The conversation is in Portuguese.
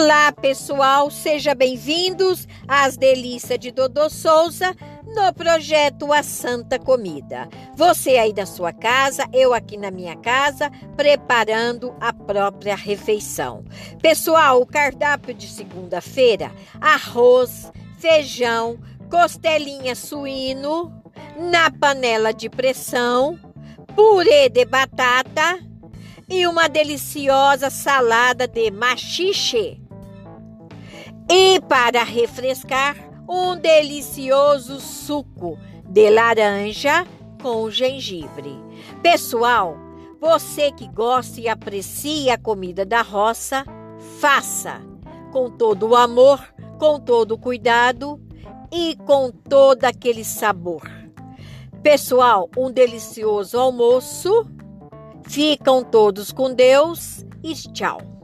Olá, pessoal, sejam bem-vindos às delícias de Dodô Souza no projeto A Santa Comida. Você aí da sua casa, eu aqui na minha casa, preparando a própria refeição. Pessoal, o cardápio de segunda-feira: arroz, feijão, costelinha suíno na panela de pressão, purê de batata e uma deliciosa salada de machixe. E para refrescar, um delicioso suco de laranja com gengibre. Pessoal, você que gosta e aprecia a comida da roça, faça com todo o amor, com todo o cuidado e com todo aquele sabor. Pessoal, um delicioso almoço Ficam todos com Deus e tchau.